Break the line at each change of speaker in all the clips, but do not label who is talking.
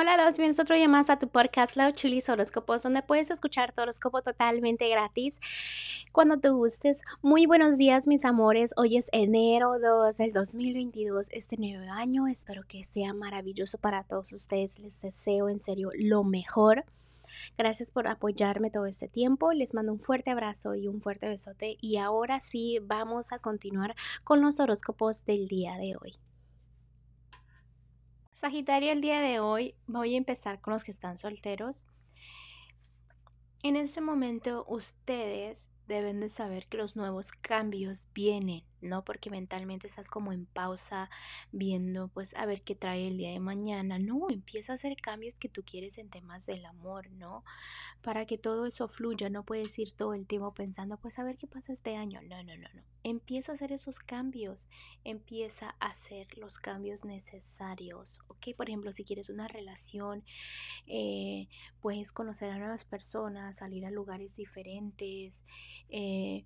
Hola, los bienvenidos otro día más a tu podcast Love Chulis Horóscopos, donde puedes escuchar tu horóscopo totalmente gratis cuando te gustes. Muy buenos días, mis amores. Hoy es enero 2 del 2022, este nuevo año. Espero que sea maravilloso para todos ustedes. Les deseo en serio lo mejor. Gracias por apoyarme todo este tiempo. Les mando un fuerte abrazo y un fuerte besote. Y ahora sí, vamos a continuar con los horóscopos del día de hoy. Sagitario, el día de hoy voy a empezar con los que están solteros. En este momento ustedes deben de saber que los nuevos cambios vienen, ¿no? Porque mentalmente estás como en pausa viendo pues a ver qué trae el día de mañana. No, empieza a hacer cambios que tú quieres en temas del amor, ¿no? Para que todo eso fluya, no puedes ir todo el tiempo pensando pues a ver qué pasa este año. No, no, no, no. Empieza a hacer esos cambios, empieza a hacer los cambios necesarios, ¿ok? Por ejemplo, si quieres una relación, eh, puedes conocer a nuevas personas, salir a lugares diferentes, eh,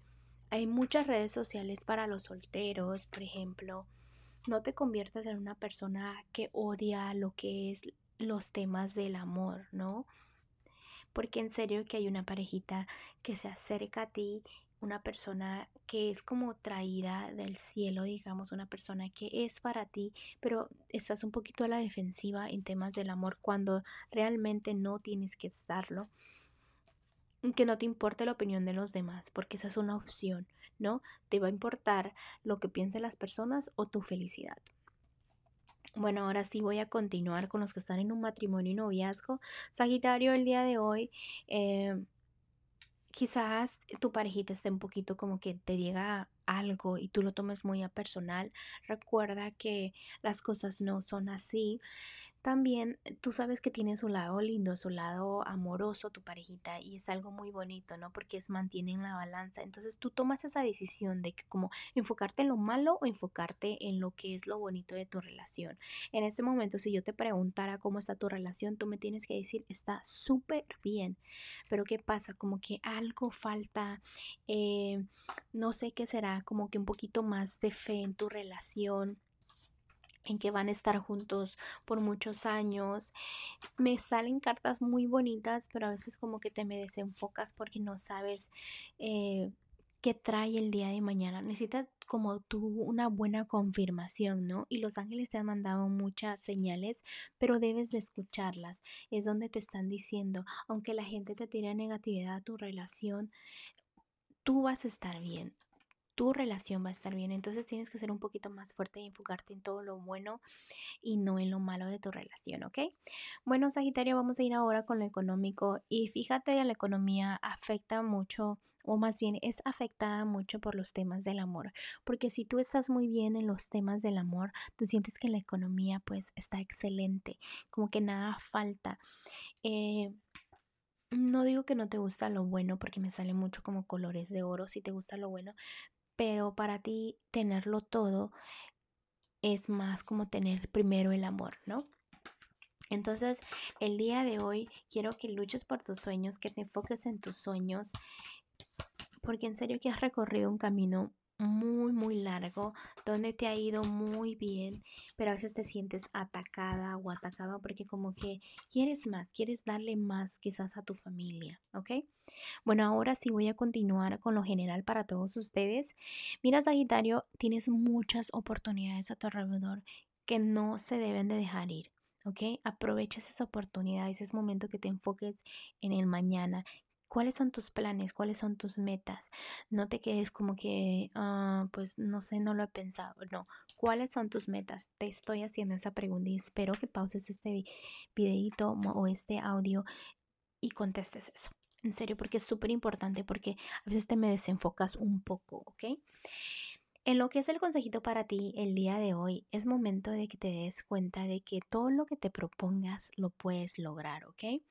hay muchas redes sociales para los solteros, por ejemplo. No te conviertas en una persona que odia lo que es los temas del amor, ¿no? Porque en serio que hay una parejita que se acerca a ti, una persona que es como traída del cielo, digamos, una persona que es para ti, pero estás un poquito a la defensiva en temas del amor cuando realmente no tienes que estarlo que no te importe la opinión de los demás, porque esa es una opción, ¿no? Te va a importar lo que piensen las personas o tu felicidad. Bueno, ahora sí voy a continuar con los que están en un matrimonio y noviazgo. Sagitario, el día de hoy, eh, quizás tu parejita esté un poquito como que te diga algo y tú lo tomes muy a personal. Recuerda que las cosas no son así. También eh, tú sabes que tiene su lado lindo, su lado amoroso, tu parejita, y es algo muy bonito, ¿no? Porque es mantienen la balanza. Entonces tú tomas esa decisión de que como enfocarte en lo malo o enfocarte en lo que es lo bonito de tu relación. En ese momento, si yo te preguntara cómo está tu relación, tú me tienes que decir, está súper bien. Pero ¿qué pasa? Como que algo falta, eh, no sé qué será, como que un poquito más de fe en tu relación en que van a estar juntos por muchos años. Me salen cartas muy bonitas, pero a veces como que te me desenfocas porque no sabes eh, qué trae el día de mañana. Necesitas como tú una buena confirmación, ¿no? Y los ángeles te han mandado muchas señales, pero debes de escucharlas. Es donde te están diciendo, aunque la gente te tire negatividad a tu relación, tú vas a estar bien tu relación va a estar bien. Entonces tienes que ser un poquito más fuerte y enfocarte en todo lo bueno y no en lo malo de tu relación, ¿ok? Bueno, Sagitario, vamos a ir ahora con lo económico y fíjate que la economía afecta mucho o más bien es afectada mucho por los temas del amor, porque si tú estás muy bien en los temas del amor, tú sientes que la economía pues está excelente, como que nada falta. Eh, no digo que no te gusta lo bueno porque me sale mucho como colores de oro si te gusta lo bueno, pero para ti tenerlo todo es más como tener primero el amor, ¿no? Entonces, el día de hoy quiero que luches por tus sueños, que te enfoques en tus sueños, porque en serio que has recorrido un camino muy, muy largo, donde te ha ido muy bien, pero a veces te sientes atacada o atacado porque como que quieres más, quieres darle más quizás a tu familia, ¿ok? Bueno, ahora sí voy a continuar con lo general para todos ustedes. Mira, Sagitario, tienes muchas oportunidades a tu alrededor que no se deben de dejar ir. ¿ok? Aprovecha esas oportunidades, es momento que te enfoques en el mañana, ¿Cuáles son tus planes? ¿Cuáles son tus metas? No te quedes como que, ah, pues no sé, no lo he pensado. No, ¿cuáles son tus metas? Te estoy haciendo esa pregunta y espero que pauses este videito o este audio y contestes eso. En serio, porque es súper importante porque a veces te me desenfocas un poco, ¿ok? En lo que es el consejito para ti el día de hoy, es momento de que te des cuenta de que todo lo que te propongas lo puedes lograr, ¿ok?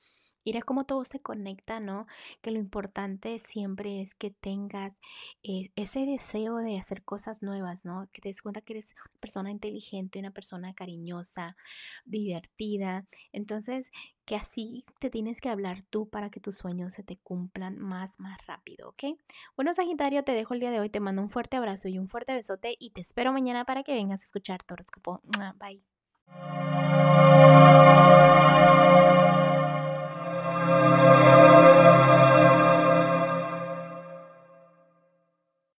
Mira cómo todo se conecta, ¿no? Que lo importante siempre es que tengas eh, ese deseo de hacer cosas nuevas, ¿no? Que te des cuenta que eres una persona inteligente, una persona cariñosa, divertida. Entonces, que así te tienes que hablar tú para que tus sueños se te cumplan más, más rápido, ¿ok? Bueno, Sagitario, te dejo el día de hoy, te mando un fuerte abrazo y un fuerte besote y te espero mañana para que vengas a escuchar tu horóscopo. Bye.